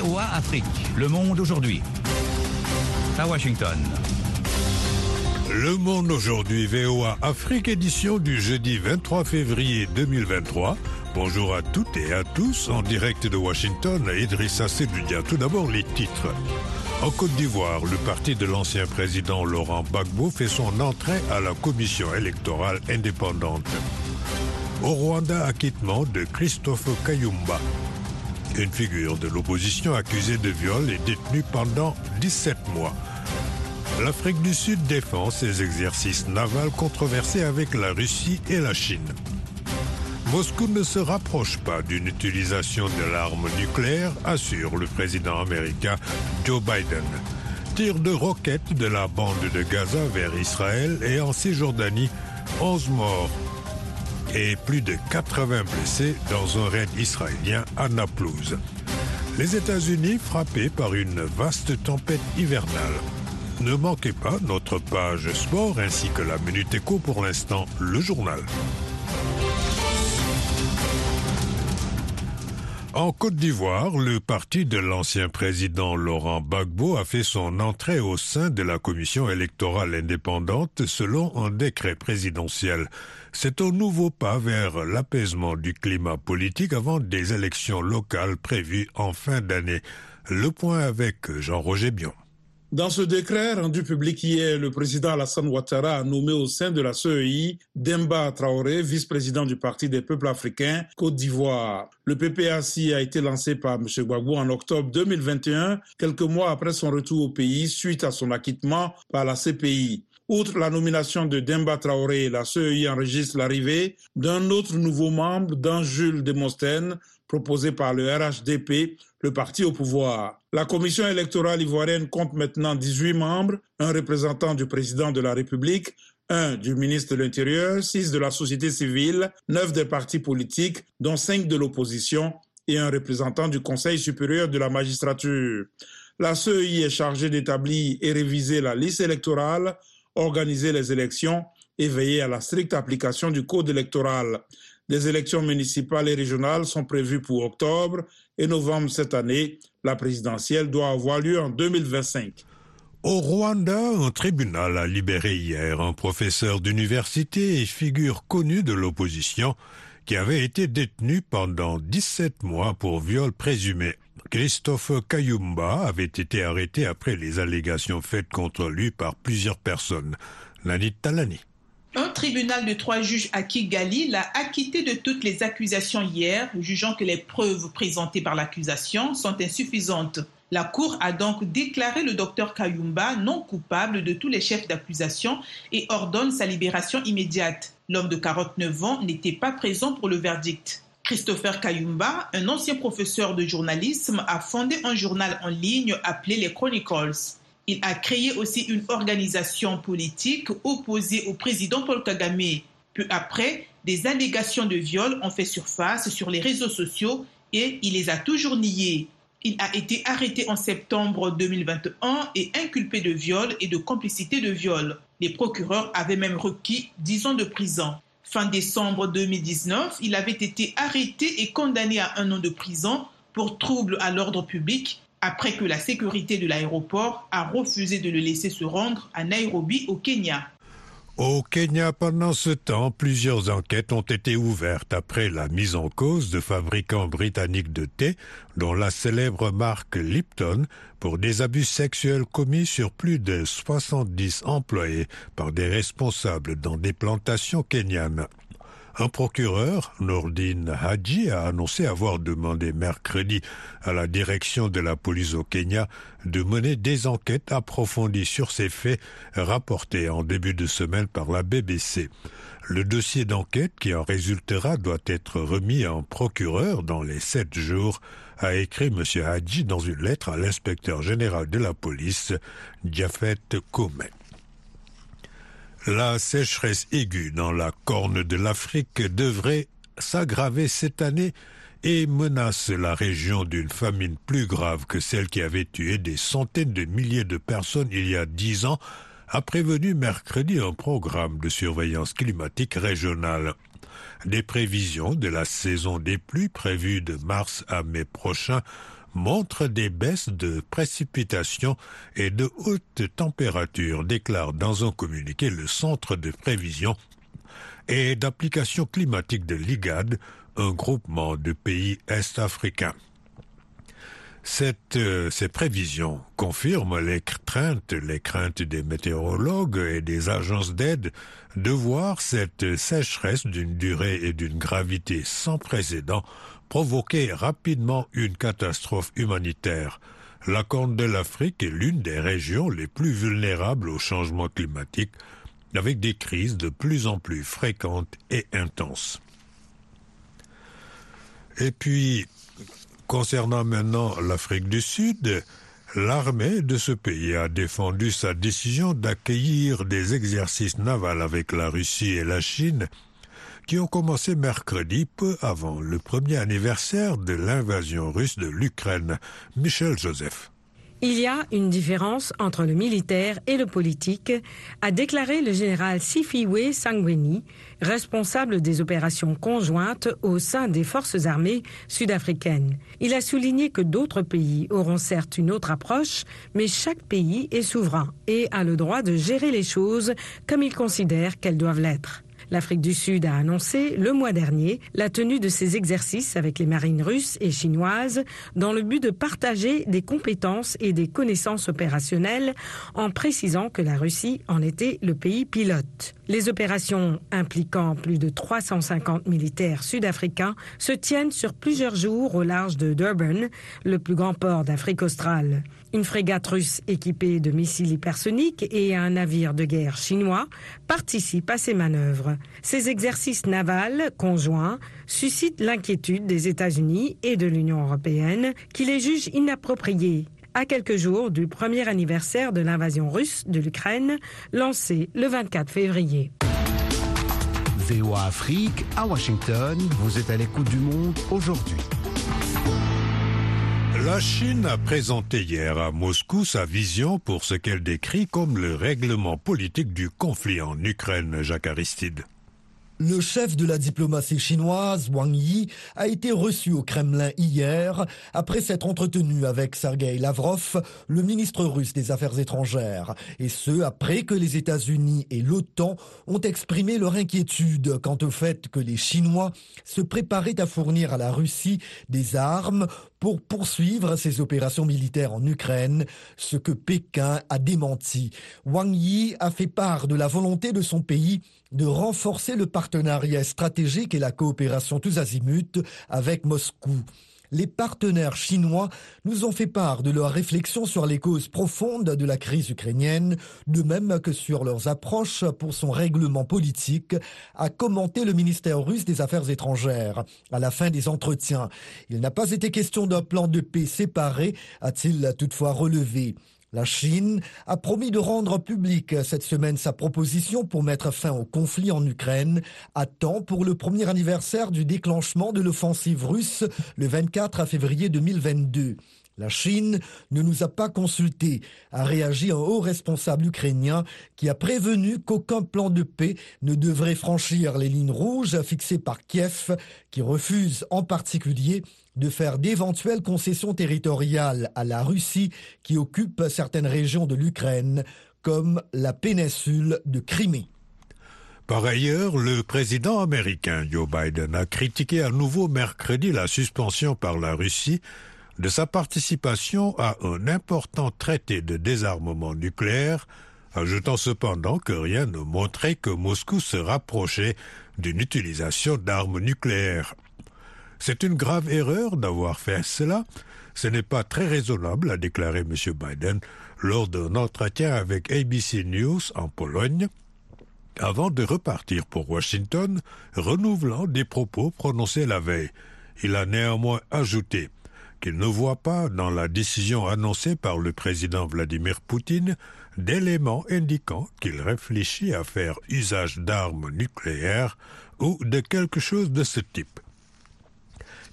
VOA Afrique. Le monde aujourd'hui. À Washington. Le Monde aujourd'hui, VOA Afrique édition du jeudi 23 février 2023. Bonjour à toutes et à tous, en direct de Washington, Idrissa Sedudia. Tout d'abord les titres. En Côte d'Ivoire, le parti de l'ancien président Laurent Gbagbo fait son entrée à la commission électorale indépendante. Au Rwanda, acquittement de Christophe Kayumba. Une figure de l'opposition accusée de viol est détenue pendant 17 mois. L'Afrique du Sud défend ses exercices navals controversés avec la Russie et la Chine. Moscou ne se rapproche pas d'une utilisation de l'arme nucléaire, assure le président américain Joe Biden. Tir de roquettes de la bande de Gaza vers Israël et en Cisjordanie, 11 morts et plus de 80 blessés dans un raid israélien à Naplouse. Les États-Unis frappés par une vaste tempête hivernale. Ne manquez pas notre page sport ainsi que la Minute Éco pour l'instant, le journal. En Côte d'Ivoire, le parti de l'ancien président Laurent Gbagbo a fait son entrée au sein de la commission électorale indépendante selon un décret présidentiel. C'est un nouveau pas vers l'apaisement du climat politique avant des élections locales prévues en fin d'année. Le point avec Jean-Roger Bion. Dans ce décret rendu public hier, le président Alassane Ouattara a nommé au sein de la CEI Demba Traoré, vice-président du Parti des peuples africains Côte d'Ivoire. Le PPAC a été lancé par M. Gbagbo en octobre 2021, quelques mois après son retour au pays suite à son acquittement par la CPI. Outre la nomination de Demba Traoré, la CEI enregistre l'arrivée d'un autre nouveau membre, d'un Jules Demosthène, proposé par le RHDP, le parti au pouvoir. La commission électorale ivoirienne compte maintenant 18 membres, un représentant du président de la République, un du ministre de l'Intérieur, six de la société civile, neuf des partis politiques, dont cinq de l'opposition, et un représentant du Conseil supérieur de la magistrature. La CEI est chargée d'établir et réviser la liste électorale, organiser les élections et veiller à la stricte application du code électoral. Des élections municipales et régionales sont prévues pour octobre et novembre cette année. La présidentielle doit avoir lieu en 2025. Au Rwanda, un tribunal a libéré hier un professeur d'université et figure connue de l'opposition qui avait été détenu pendant 17 mois pour viol présumé. Christophe Kayumba avait été arrêté après les allégations faites contre lui par plusieurs personnes. Lanit Talani. Un tribunal de trois juges à Kigali l'a acquitté de toutes les accusations hier, jugeant que les preuves présentées par l'accusation sont insuffisantes. La Cour a donc déclaré le docteur Kayumba non coupable de tous les chefs d'accusation et ordonne sa libération immédiate. L'homme de 49 ans n'était pas présent pour le verdict. Christopher Kayumba, un ancien professeur de journalisme, a fondé un journal en ligne appelé les Chronicles. Il a créé aussi une organisation politique opposée au président Paul Kagame. Peu après, des allégations de viol ont fait surface sur les réseaux sociaux et il les a toujours niées. Il a été arrêté en septembre 2021 et inculpé de viol et de complicité de viol. Les procureurs avaient même requis 10 ans de prison. Fin décembre 2019, il avait été arrêté et condamné à un an de prison pour trouble à l'ordre public après que la sécurité de l'aéroport a refusé de le laisser se rendre à Nairobi au Kenya. Au Kenya, pendant ce temps, plusieurs enquêtes ont été ouvertes après la mise en cause de fabricants britanniques de thé, dont la célèbre marque Lipton, pour des abus sexuels commis sur plus de 70 employés par des responsables dans des plantations kenyanes. Un procureur, Nordine Hadji, a annoncé avoir demandé mercredi à la direction de la police au Kenya de mener des enquêtes approfondies sur ces faits rapportés en début de semaine par la BBC. Le dossier d'enquête qui en résultera doit être remis un procureur dans les sept jours, a écrit M. Hadji dans une lettre à l'inspecteur général de la police, Jafet Koumet. La sécheresse aiguë dans la corne de l'Afrique devrait s'aggraver cette année et menace la région d'une famine plus grave que celle qui avait tué des centaines de milliers de personnes il y a dix ans, a prévenu mercredi un programme de surveillance climatique régionale. Des prévisions de la saison des pluies prévues de mars à mai prochain montrent des baisses de précipitations et de hautes températures, déclare dans un communiqué le Centre de prévision et d'application climatique de l'IGAD, un groupement de pays est-africains. Euh, ces prévisions confirment les craintes des météorologues et des agences d'aide de voir cette sécheresse d'une durée et d'une gravité sans précédent provoquer rapidement une catastrophe humanitaire. La Corne de l'Afrique est l'une des régions les plus vulnérables au changement climatique, avec des crises de plus en plus fréquentes et intenses. Et puis, Concernant maintenant l'Afrique du Sud, l'armée de ce pays a défendu sa décision d'accueillir des exercices navals avec la Russie et la Chine qui ont commencé mercredi peu avant le premier anniversaire de l'invasion russe de l'Ukraine. Michel Joseph. Il y a une différence entre le militaire et le politique, a déclaré le général Sifiwe Sangweni, responsable des opérations conjointes au sein des forces armées sud-africaines. Il a souligné que d'autres pays auront certes une autre approche, mais chaque pays est souverain et a le droit de gérer les choses comme il considère qu'elles doivent l'être. L'Afrique du Sud a annoncé le mois dernier la tenue de ces exercices avec les marines russes et chinoises dans le but de partager des compétences et des connaissances opérationnelles en précisant que la Russie en était le pays pilote. Les opérations impliquant plus de 350 militaires sud-africains se tiennent sur plusieurs jours au large de Durban, le plus grand port d'Afrique australe. Une frégate russe équipée de missiles hypersoniques et un navire de guerre chinois participent à ces manœuvres. Ces exercices navals conjoints suscitent l'inquiétude des États-Unis et de l'Union européenne qui les jugent inappropriés à quelques jours du premier anniversaire de l'invasion russe de l'Ukraine lancée le 24 février. VOA Afrique à Washington, vous êtes à l'écoute du monde aujourd'hui. La Chine a présenté hier à Moscou sa vision pour ce qu'elle décrit comme le règlement politique du conflit en Ukraine, Jacques Aristide. Le chef de la diplomatie chinoise, Wang Yi, a été reçu au Kremlin hier après s'être entretenu avec Sergei Lavrov, le ministre russe des Affaires étrangères, et ce après que les États-Unis et l'OTAN ont exprimé leur inquiétude quant au fait que les Chinois se préparaient à fournir à la Russie des armes pour poursuivre ses opérations militaires en Ukraine, ce que Pékin a démenti. Wang Yi a fait part de la volonté de son pays de renforcer le partenariat stratégique et la coopération tous azimuts avec Moscou. Les partenaires chinois nous ont fait part de leurs réflexions sur les causes profondes de la crise ukrainienne, de même que sur leurs approches pour son règlement politique, a commenté le ministère russe des Affaires étrangères. À la fin des entretiens, il n'a pas été question d'un plan de paix séparé, a-t-il toutefois relevé. La Chine a promis de rendre publique cette semaine sa proposition pour mettre fin au conflit en Ukraine, à temps pour le premier anniversaire du déclenchement de l'offensive russe le 24 février 2022. La Chine ne nous a pas consultés, a réagi un haut responsable ukrainien qui a prévenu qu'aucun plan de paix ne devrait franchir les lignes rouges fixées par Kiev, qui refuse en particulier de faire d'éventuelles concessions territoriales à la Russie qui occupe certaines régions de l'Ukraine, comme la péninsule de Crimée. Par ailleurs, le président américain Joe Biden a critiqué à nouveau mercredi la suspension par la Russie de sa participation à un important traité de désarmement nucléaire, ajoutant cependant que rien ne montrait que Moscou se rapprochait d'une utilisation d'armes nucléaires. C'est une grave erreur d'avoir fait cela. Ce n'est pas très raisonnable, a déclaré M. Biden lors d'un entretien avec ABC News en Pologne, avant de repartir pour Washington, renouvelant des propos prononcés la veille. Il a néanmoins ajouté qu'il ne voit pas dans la décision annoncée par le président Vladimir Poutine d'éléments indiquant qu'il réfléchit à faire usage d'armes nucléaires ou de quelque chose de ce type.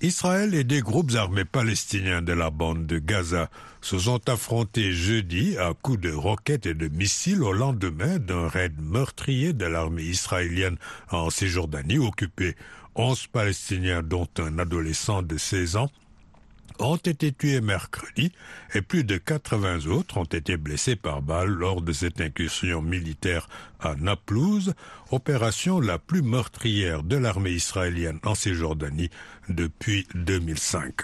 Israël et des groupes armés palestiniens de la bande de Gaza se sont affrontés jeudi à coups de roquettes et de missiles au lendemain d'un raid meurtrier de l'armée israélienne en Cisjordanie occupée. Onze Palestiniens, dont un adolescent de 16 ans, ont été tués mercredi et plus de 80 autres ont été blessés par balle lors de cette incursion militaire à Naplouse, opération la plus meurtrière de l'armée israélienne en Cisjordanie depuis 2005.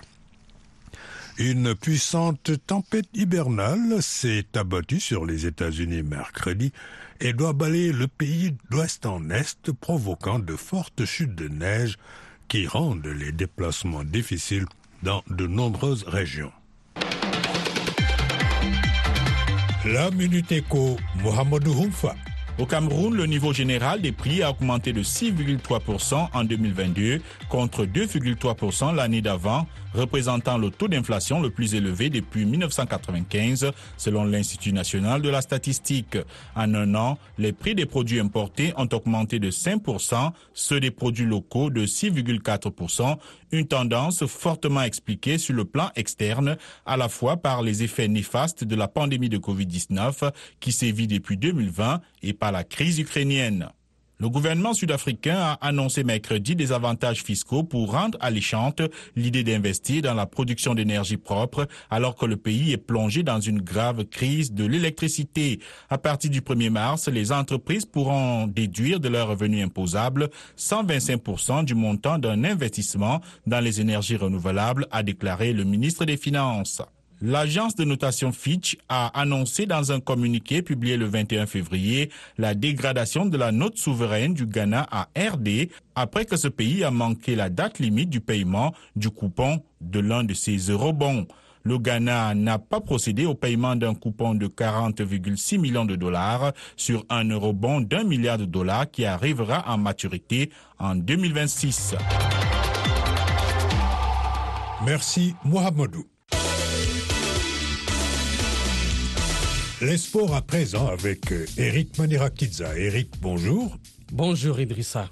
Une puissante tempête hibernale s'est abattue sur les États-Unis mercredi et doit balayer le pays d'ouest en est, provoquant de fortes chutes de neige qui rendent les déplacements difficiles dans de nombreuses régions. La Minute Éco, Mohamedou Humfa. Au Cameroun, le niveau général des prix a augmenté de 6,3% en 2022 contre 2,3% l'année d'avant, représentant le taux d'inflation le plus élevé depuis 1995 selon l'Institut national de la statistique. En un an, les prix des produits importés ont augmenté de 5%, ceux des produits locaux de 6,4%, une tendance fortement expliquée sur le plan externe, à la fois par les effets néfastes de la pandémie de Covid-19 qui sévit depuis 2020 et par la crise ukrainienne. Le gouvernement sud-africain a annoncé mercredi des avantages fiscaux pour rendre alléchante l'idée d'investir dans la production d'énergie propre alors que le pays est plongé dans une grave crise de l'électricité. À partir du 1er mars, les entreprises pourront déduire de leurs revenus imposables 125% du montant d'un investissement dans les énergies renouvelables, a déclaré le ministre des Finances. L'agence de notation Fitch a annoncé dans un communiqué publié le 21 février la dégradation de la note souveraine du Ghana à RD après que ce pays a manqué la date limite du paiement du coupon de l'un de ses eurobonds. Le Ghana n'a pas procédé au paiement d'un coupon de 40,6 millions de dollars sur un eurobond d'un milliard de dollars qui arrivera en maturité en 2026. Merci Mohamedou. Les sports à présent avec euh, Eric Manirakidza. Eric, bonjour. Bonjour Idrissa.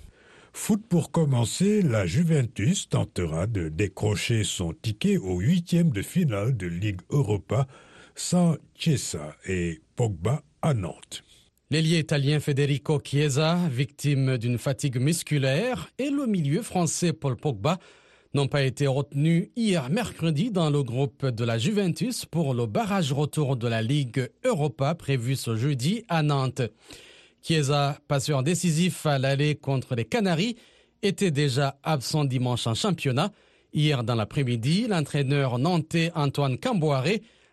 Foot pour commencer, la Juventus tentera de décrocher son ticket au huitième de finale de Ligue Europa sans Chiesa et Pogba à Nantes. L'ailier italien Federico Chiesa, victime d'une fatigue musculaire, et le milieu français Paul Pogba n'ont pas été retenus hier mercredi dans le groupe de la Juventus pour le barrage retour de la Ligue Europa prévu ce jeudi à Nantes. Chiesa, passeur décisif à l'aller contre les Canaries, était déjà absent dimanche en championnat. Hier dans l'après-midi, l'entraîneur nantais Antoine Camboire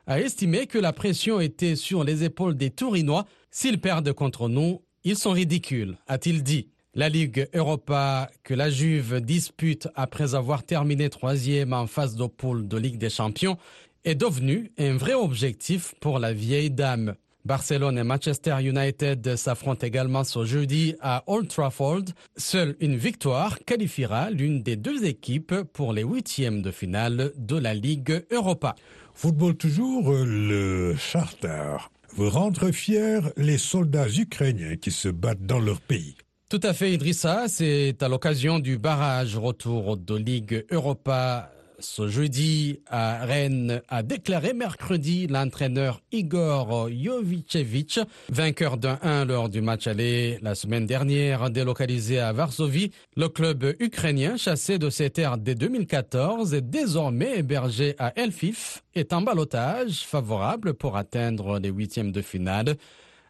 a estimé que la pression était sur les épaules des Tourinois. S'ils perdent contre nous, ils sont ridicules, a-t-il dit. La Ligue Europa que la Juve dispute après avoir terminé troisième en phase de poule de Ligue des Champions est devenue un vrai objectif pour la vieille dame. Barcelone et Manchester United s'affrontent également ce jeudi à Old Trafford. Seule une victoire qualifiera l'une des deux équipes pour les huitièmes de finale de la Ligue Europa. Football toujours, le Charter veut rendre fiers les soldats ukrainiens qui se battent dans leur pays. Tout à fait, Idrissa. C'est à l'occasion du barrage retour de Ligue Europa ce jeudi à Rennes a déclaré mercredi l'entraîneur Igor Jovicevic, vainqueur d'un 1 lors du match aller la semaine dernière délocalisé à Varsovie. Le club ukrainien chassé de ses terres dès 2014 et désormais hébergé à Elfif est en balotage favorable pour atteindre les huitièmes de finale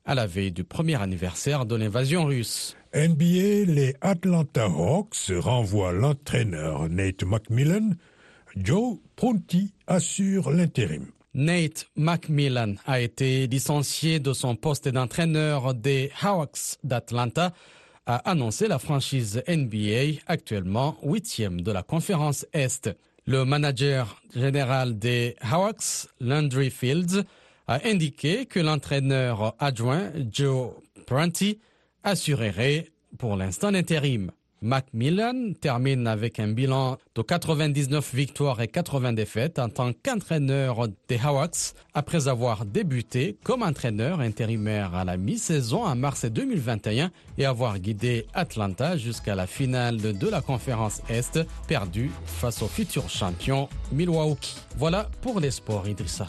à la veille du premier anniversaire de l'invasion russe. NBA, les Atlanta Hawks renvoient l'entraîneur Nate McMillan. Joe Pronti assure l'intérim. Nate McMillan a été licencié de son poste d'entraîneur des Hawks d'Atlanta, a annoncé la franchise NBA, actuellement huitième de la conférence Est. Le manager général des Hawks, Landry Fields, a indiqué que l'entraîneur adjoint Joe Prunty assurerait pour l'instant l'intérim. Macmillan termine avec un bilan de 99 victoires et 80 défaites en tant qu'entraîneur des Hawks après avoir débuté comme entraîneur intérimaire à la mi-saison en mars 2021 et avoir guidé Atlanta jusqu'à la finale de la conférence Est perdue face au futur champion Milwaukee. Voilà pour les sports Idrissa.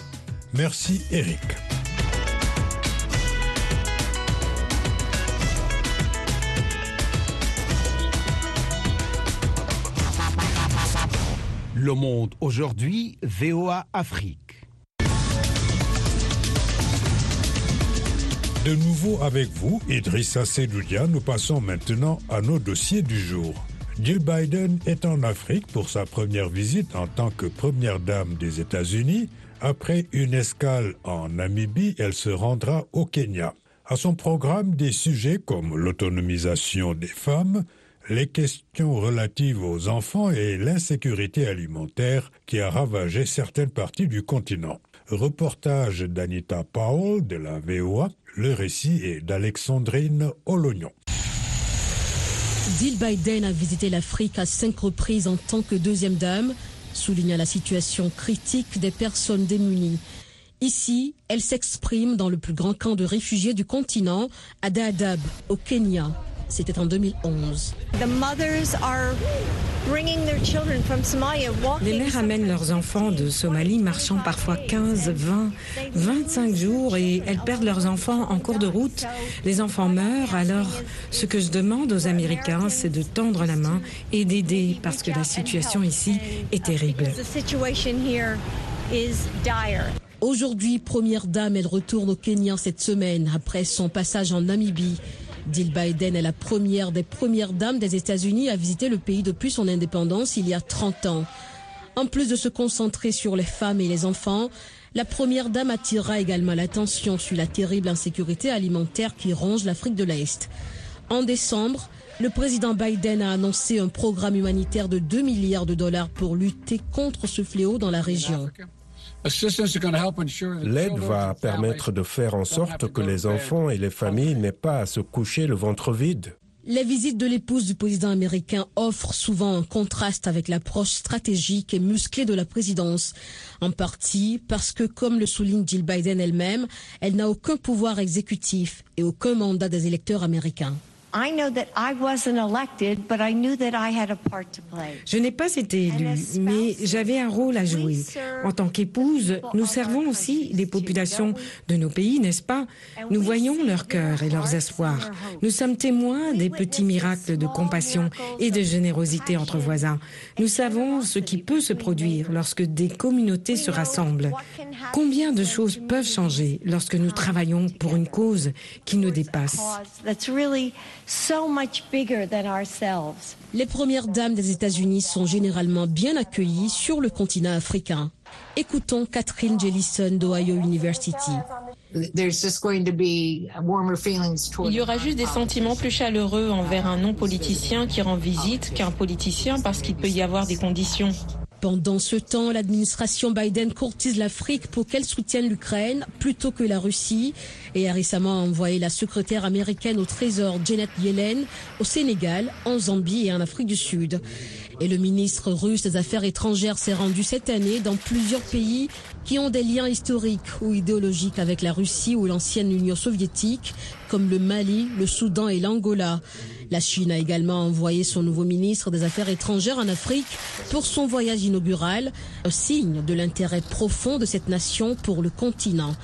Merci Eric. Le Monde aujourd'hui, VOA Afrique. De nouveau avec vous, Idrissa Sedoudia, nous passons maintenant à nos dossiers du jour. Jill Biden est en Afrique pour sa première visite en tant que première dame des États-Unis. Après une escale en Namibie, elle se rendra au Kenya. À son programme, des sujets comme l'autonomisation des femmes, les questions relatives aux enfants et l'insécurité alimentaire qui a ravagé certaines parties du continent. Reportage d'Anita Powell de la VOA, le récit est d'Alexandrine Olognon. Jill Biden a visité l'Afrique à cinq reprises en tant que deuxième dame, soulignant la situation critique des personnes démunies. Ici, elle s'exprime dans le plus grand camp de réfugiés du continent, à Dadaab, au Kenya. C'était en 2011. Les mères amènent leurs enfants de Somalie marchant parfois 15, 20, 25 jours et elles perdent leurs enfants en cours de route. Les enfants meurent. Alors, ce que je demande aux Américains, c'est de tendre la main et d'aider parce que la situation ici est terrible. Aujourd'hui, première dame, elle retourne au Kenya cette semaine après son passage en Namibie. Jill Biden est la première des premières dames des États-Unis à visiter le pays depuis son indépendance il y a 30 ans. En plus de se concentrer sur les femmes et les enfants, la première dame attirera également l'attention sur la terrible insécurité alimentaire qui ronge l'Afrique de l'Est. En décembre, le président Biden a annoncé un programme humanitaire de 2 milliards de dollars pour lutter contre ce fléau dans la région. L'aide va permettre de faire en sorte que les enfants et les familles n'aient pas à se coucher le ventre vide. Les visites de l'épouse du président américain offrent souvent un contraste avec l'approche stratégique et musclée de la présidence, en partie parce que, comme le souligne Jill Biden elle-même, elle n'a aucun pouvoir exécutif et aucun mandat des électeurs américains. Je n'ai pas été élue, mais j'avais un rôle à jouer. En tant qu'épouse, nous servons aussi les populations de nos pays, n'est-ce pas? Nous voyons leur cœur et leurs espoirs. Nous sommes témoins des petits miracles de compassion et de générosité entre voisins. Nous savons ce qui peut se produire lorsque des communautés se rassemblent. Combien de choses peuvent changer lorsque nous travaillons pour une cause qui nous dépasse? Les premières dames des États-Unis sont généralement bien accueillies sur le continent africain. Écoutons Catherine Jellison d'Ohio University. Il y aura juste des sentiments plus chaleureux envers un non-politicien qui rend visite qu'un politicien parce qu'il peut y avoir des conditions. Pendant ce temps, l'administration Biden courtise l'Afrique pour qu'elle soutienne l'Ukraine plutôt que la Russie et a récemment envoyé la secrétaire américaine au Trésor Janet Yellen au Sénégal, en Zambie et en Afrique du Sud. Et le ministre russe des Affaires étrangères s'est rendu cette année dans plusieurs pays qui ont des liens historiques ou idéologiques avec la Russie ou l'ancienne Union soviétique, comme le Mali, le Soudan et l'Angola. La Chine a également envoyé son nouveau ministre des Affaires étrangères en Afrique pour son voyage inaugural, signe de l'intérêt profond de cette nation pour le continent.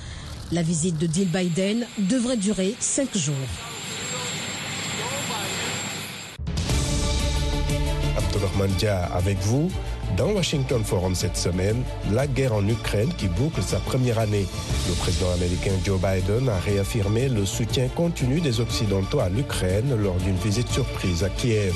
La visite de Jill Biden devrait durer cinq jours. Abdelrahman Dia avec vous. Dans Washington Forum cette semaine, la guerre en Ukraine qui boucle sa première année. Le président américain Joe Biden a réaffirmé le soutien continu des Occidentaux à l'Ukraine lors d'une visite surprise à Kiev.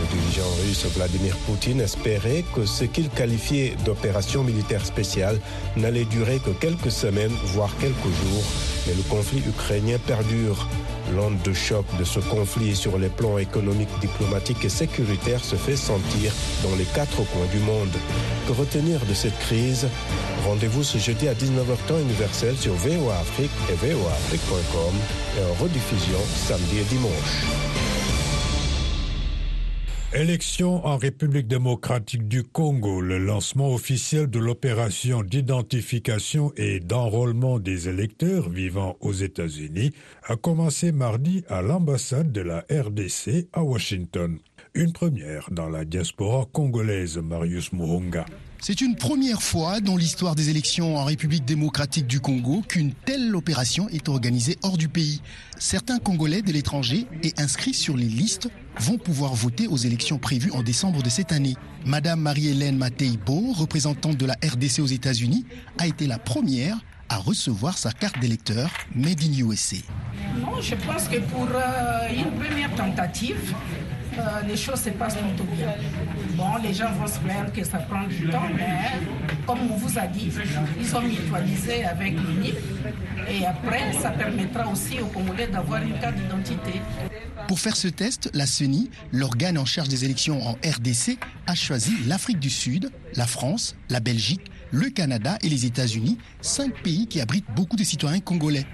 Le dirigeant russe Vladimir Poutine espérait que ce qu'il qualifiait d'opération militaire spéciale n'allait durer que quelques semaines, voire quelques jours, mais le conflit ukrainien perdure. L'onde de choc de ce conflit sur les plans économiques, diplomatiques et sécuritaires se fait sentir dans les quatre coins du monde. Que retenir de cette crise? Rendez-vous ce jeudi à 19h temps universel sur VOA Afrique et voaafrique.com et en rediffusion samedi et dimanche. Élection en République démocratique du Congo, le lancement officiel de l'opération d'identification et d'enrôlement des électeurs vivant aux États-Unis a commencé mardi à l'ambassade de la RDC à Washington. Une première dans la diaspora congolaise, Marius Muhunga. C'est une première fois dans l'histoire des élections en République démocratique du Congo qu'une telle opération est organisée hors du pays. Certains Congolais de l'étranger et inscrits sur les listes vont pouvoir voter aux élections prévues en décembre de cette année. Madame Marie-Hélène Mateibo, représentante de la RDC aux États-Unis, a été la première à recevoir sa carte d'électeur Made in USA. Non, je pense que pour euh, une première tentative, euh, les choses se passent plutôt bien. Bon, les gens vont se plaindre que ça prend du temps, mais comme on vous a dit, ils ont mutualisé avec l'UNIP et après, ça permettra aussi aux Congolais d'avoir une carte d'identité. Pour faire ce test, la CENI, l'organe en charge des élections en RDC, a choisi l'Afrique du Sud, la France, la Belgique, le Canada et les États-Unis, cinq pays qui abritent beaucoup de citoyens congolais.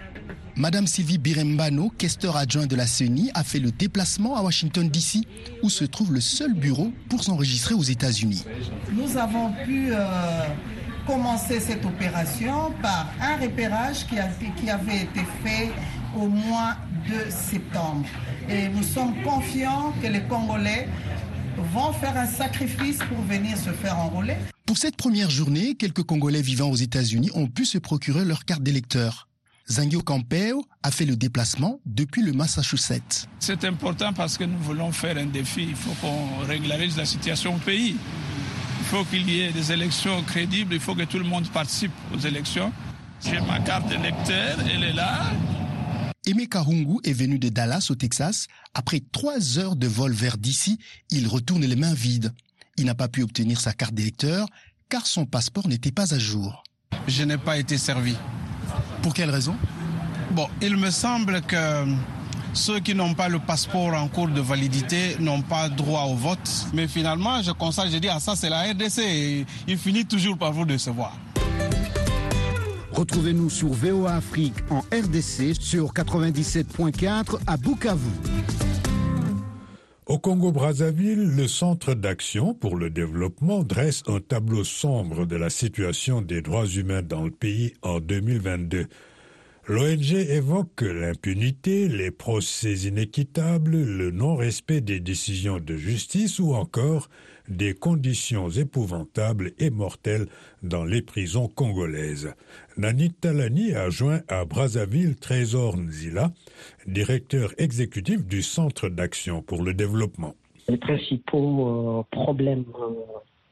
Madame Sylvie Birembano, questeur adjoint de la CENI, a fait le déplacement à Washington, D.C., où se trouve le seul bureau pour s'enregistrer aux États-Unis. Nous avons pu euh, commencer cette opération par un repérage qui, a, qui avait été fait au mois de septembre. Et nous sommes confiants que les Congolais vont faire un sacrifice pour venir se faire enrôler. Pour cette première journée, quelques Congolais vivant aux États-Unis ont pu se procurer leur carte d'électeur. Zangio Campeo a fait le déplacement depuis le Massachusetts. C'est important parce que nous voulons faire un défi. Il faut qu'on régularise la situation au pays. Il faut qu'il y ait des élections crédibles. Il faut que tout le monde participe aux élections. J'ai ma carte d'électeur, elle est là. Aimé Kahungu est venu de Dallas au Texas. Après trois heures de vol vers d'ici, il retourne les mains vides. Il n'a pas pu obtenir sa carte d'électeur car son passeport n'était pas à jour. Je n'ai pas été servi. Pour quelle raison? Bon, il me semble que ceux qui n'ont pas le passeport en cours de validité n'ont pas droit au vote. Mais finalement, je constate, je dis, ah ça c'est la RDC. Et il finit toujours par vous décevoir. Retrouvez-nous sur VOA Afrique en RDC sur 97.4 à Bukavu. Au Congo-Brazzaville, le Centre d'action pour le développement dresse un tableau sombre de la situation des droits humains dans le pays en 2022. L'ONG évoque l'impunité, les procès inéquitables, le non-respect des décisions de justice ou encore des conditions épouvantables et mortelles dans les prisons congolaises. Nanit Talani a joint à Brazzaville Trésor Nzila, directeur exécutif du Centre d'action pour le développement. Les principaux euh, problèmes euh,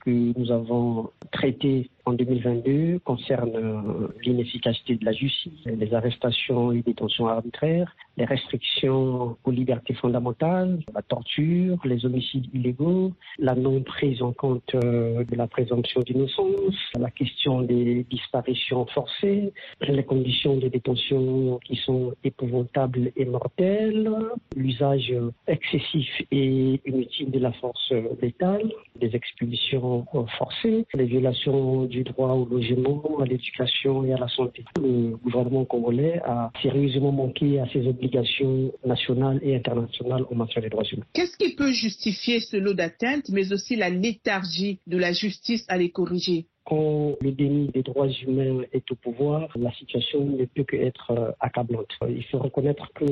que nous avons traités en 2022 concernent euh, l'inefficacité de la justice, les arrestations et détentions arbitraires, les restrictions aux libertés fondamentales, la torture, les homicides illégaux, la non prise en compte euh, de la présomption d'innocence, la question des disparitions forcées, les conditions de détention qui sont épouvantables et mortelles, l'usage excessif et inutile de la force létale, des expulsions forcées, les violations du droit au logement, à l'éducation et à la santé. Le gouvernement congolais a sérieusement manqué à ses obligations nationales et internationales en matière des droits humains. Qu'est-ce qui peut justifier ce lot d'atteintes, mais aussi la léthargie de la justice à les corriger? Quand le déni des droits humains est au pouvoir, la situation ne peut qu'être euh, accablante. Il faut reconnaître que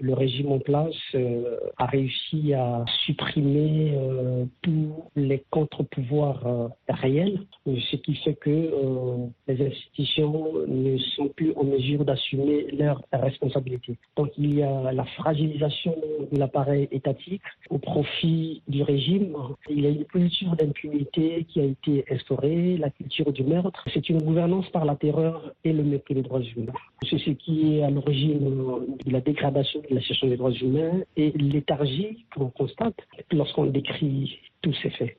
le régime en place euh, a réussi à supprimer euh, tous les contre-pouvoirs réels, ce qui fait que les institutions ne sont plus en mesure d'assumer leurs responsabilités. Donc il y a la fragilisation de l'appareil étatique au profit du régime. Il y a une culture d'impunité qui a été instaurée la culture du meurtre. C'est une gouvernance par la terreur et le mépris des droits humains. C'est ce qui est à l'origine de la dégradation de la situation des droits humains et l'éthargie qu'on constate lorsqu'on décrit tous ces faits.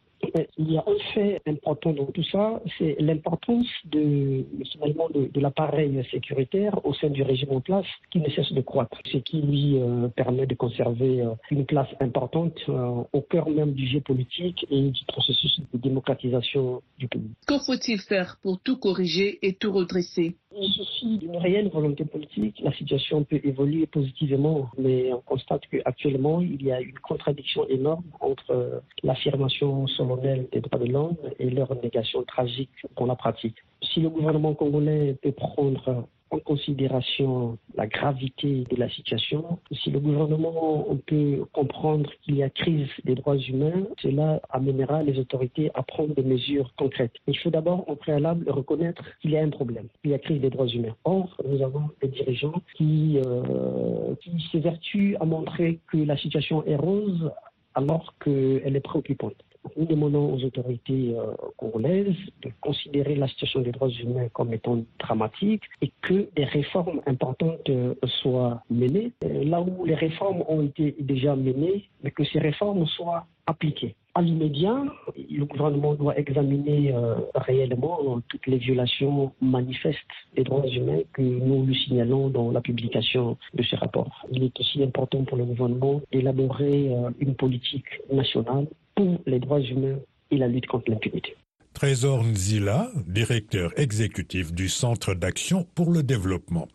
Il y a un fait important dans tout ça, c'est l'importance de, de, de l'appareil sécuritaire au sein du régime en place qui ne cesse de croître, ce qui lui euh, permet de conserver euh, une place importante euh, au cœur même du jeu politique et du processus de démocratisation du pays. Que faut-il faire pour tout corriger et tout redresser? Il suffit d'une réelle volonté politique, la situation peut évoluer positivement, mais on constate qu'actuellement, il y a une contradiction énorme entre l'affirmation solennelle des droits de l'homme et leur négation tragique dans la pratique. Si le gouvernement congolais peut prendre en considération la gravité de la situation, si le gouvernement peut comprendre qu'il y a crise des droits humains, cela amènera les autorités à prendre des mesures concrètes. Il faut d'abord, en préalable, reconnaître qu'il y a un problème, qu'il y a crise des droits humains. Or, nous avons des dirigeants qui, euh, qui s'évertuent à montrer que la situation est rose alors qu'elle est préoccupante. Nous demandons aux autorités euh, congolaises de considérer la situation des droits humains comme étant dramatique et que des réformes importantes euh, soient menées. Euh, là où les réformes ont été déjà menées, mais que ces réformes soient appliquées. À l'immédiat, le gouvernement doit examiner réellement toutes les violations manifestes des droits humains que nous lui signalons dans la publication de ce rapport. Il est aussi important pour le gouvernement d'élaborer une politique nationale pour les droits humains et la lutte contre l'impunité. Trésor Nzila, directeur exécutif du Centre d'action pour le développement.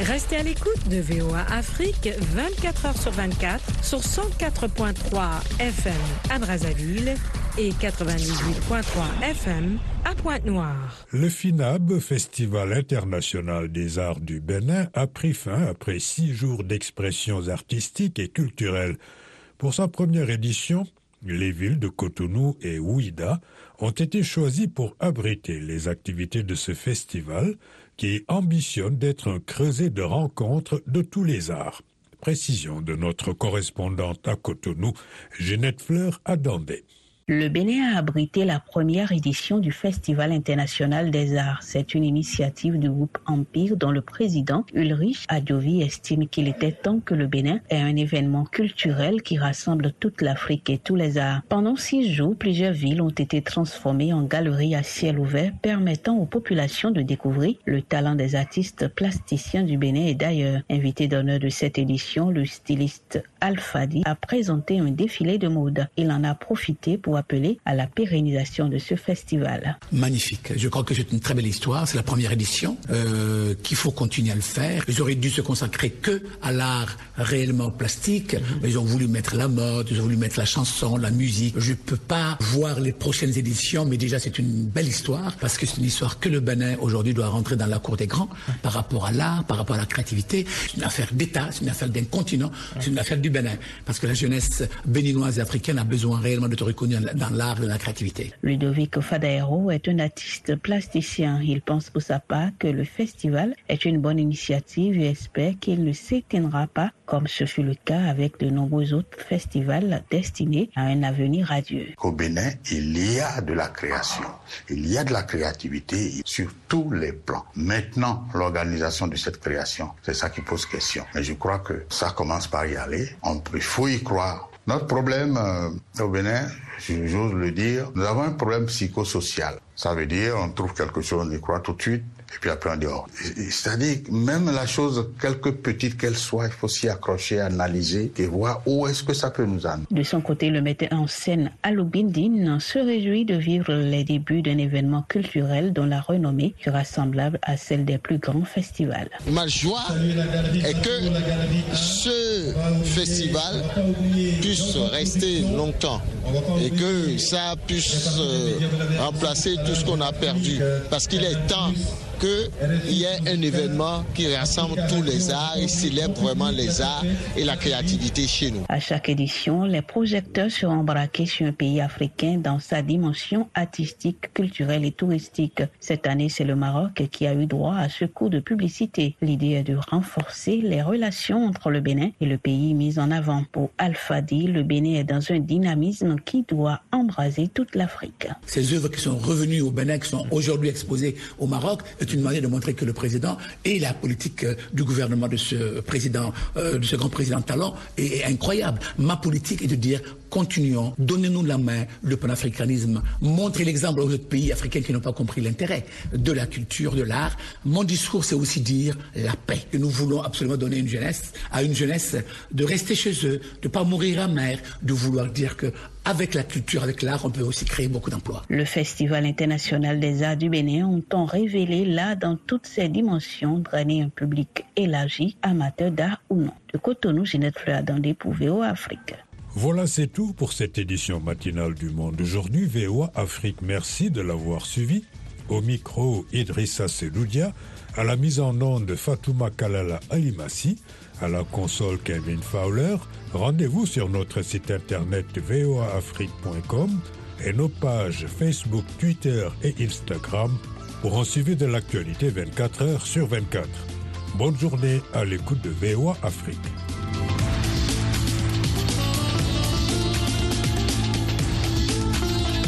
Restez à l'écoute de VOA Afrique 24 heures sur 24 sur 104.3 FM à Brazzaville et 98.3 FM à Pointe-Noire. Le FINAB, Festival international des arts du Bénin, a pris fin après six jours d'expressions artistiques et culturelles. Pour sa première édition, les villes de Cotonou et Ouida ont été choisies pour abriter les activités de ce festival qui ambitionne d'être un creuset de rencontres de tous les arts. Précision de notre correspondante à Cotonou, Jeannette Fleur Adandé. Le Bénin a abrité la première édition du Festival international des arts. C'est une initiative du groupe Empire dont le président Ulrich Adjovi estime qu'il était temps que le Bénin ait un événement culturel qui rassemble toute l'Afrique et tous les arts. Pendant six jours, plusieurs villes ont été transformées en galeries à ciel ouvert permettant aux populations de découvrir le talent des artistes plasticiens du Bénin et d'ailleurs. Invité d'honneur de cette édition, le styliste Alfadi a présenté un défilé de mode. Il en a profité pour appeler à la pérennisation de ce festival. Magnifique. Je crois que c'est une très belle histoire. C'est la première édition euh, qu'il faut continuer à le faire. Ils auraient dû se consacrer que à l'art réellement plastique. Mm-hmm. Ils ont voulu mettre la mode, ils ont voulu mettre la chanson, la musique. Je peux pas voir les prochaines éditions, mais déjà c'est une belle histoire parce que c'est une histoire que le Bénin aujourd'hui doit rentrer dans la cour des grands par rapport à l'art, par rapport à la créativité. C'est une affaire d'État, c'est une affaire d'un continent, c'est une affaire du Bénin parce que la jeunesse béninoise et africaine a besoin réellement d'être reconnue dans l'art et la créativité. Ludovic Fadaero est un artiste plasticien. Il pense pour sa part que le festival est une bonne initiative et espère qu'il ne s'éteindra pas comme ce fut le cas avec de nombreux autres festivals destinés à un avenir radieux. Au Bénin, il y a de la création, il y a de la créativité sur tous les plans. Maintenant, l'organisation de cette création, c'est ça qui pose question. Mais je crois que ça commence par y aller. On, il faut y croire. Notre problème euh, au Bénin, j'ose le dire, nous avons un problème psychosocial. Ça veut dire, on trouve quelque chose, on y croit tout de suite, et puis après on dehors. C'est-à-dire, même la chose, quelque petite qu'elle soit, il faut s'y accrocher, analyser et voir où est-ce que ça peut nous amener. De son côté, le metteur en scène Aloubindine se réjouit de vivre les débuts d'un événement culturel dont la renommée sera semblable à celle des plus grands festivals. Ma joie est que ce festival puisse rester longtemps et que ça puisse euh, remplacer tout ce qu'on a perdu. Parce qu'il est temps qu'il y ait un événement qui rassemble tous les arts et célèbre vraiment les arts et la créativité chez nous. À chaque édition, les projecteurs seront braqués sur un pays africain dans sa dimension artistique, culturelle et touristique. Cette année, c'est le Maroc qui a eu droit à ce coup de publicité. L'idée est de renforcer les relations entre le Bénin et le pays mis en avant. Pour Alfadi, le Bénin est dans un dynamisme qui doit embraser toute l'Afrique. Ces œuvres qui sont revenues au Bénin, qui sont aujourd'hui exposées au Maroc, une manière de montrer que le président et la politique euh, du gouvernement de ce président, euh, de ce grand président talent est incroyable. Ma politique est de dire continuons, donnez-nous la main, le panafricanisme, montrez l'exemple aux autres pays africains qui n'ont pas compris l'intérêt de la culture, de l'art. Mon discours, c'est aussi dire la paix. Que nous voulons absolument donner une jeunesse, à une jeunesse de rester chez eux, de ne pas mourir amer, de vouloir dire que avec la culture, avec l'art, on peut aussi créer beaucoup d'emplois. Le Festival international des arts du Bénin entend révéler l'art dans toutes ses dimensions, drainer un public élargi, amateur d'art ou non. De Cotonou, Ginette Fleur dans des VOA Afrique. Voilà, c'est tout pour cette édition matinale du Monde. Aujourd'hui, VOA Afrique, merci de l'avoir suivi. Au micro, Idrissa Seloudia. À la mise en onde, Fatouma Kalala Alimassi. À la console, Kevin Fowler. Rendez-vous sur notre site internet voaafrique.com et nos pages Facebook, Twitter et Instagram pour en suivre de l'actualité 24 heures sur 24. Bonne journée à l'écoute de VOA Afrique.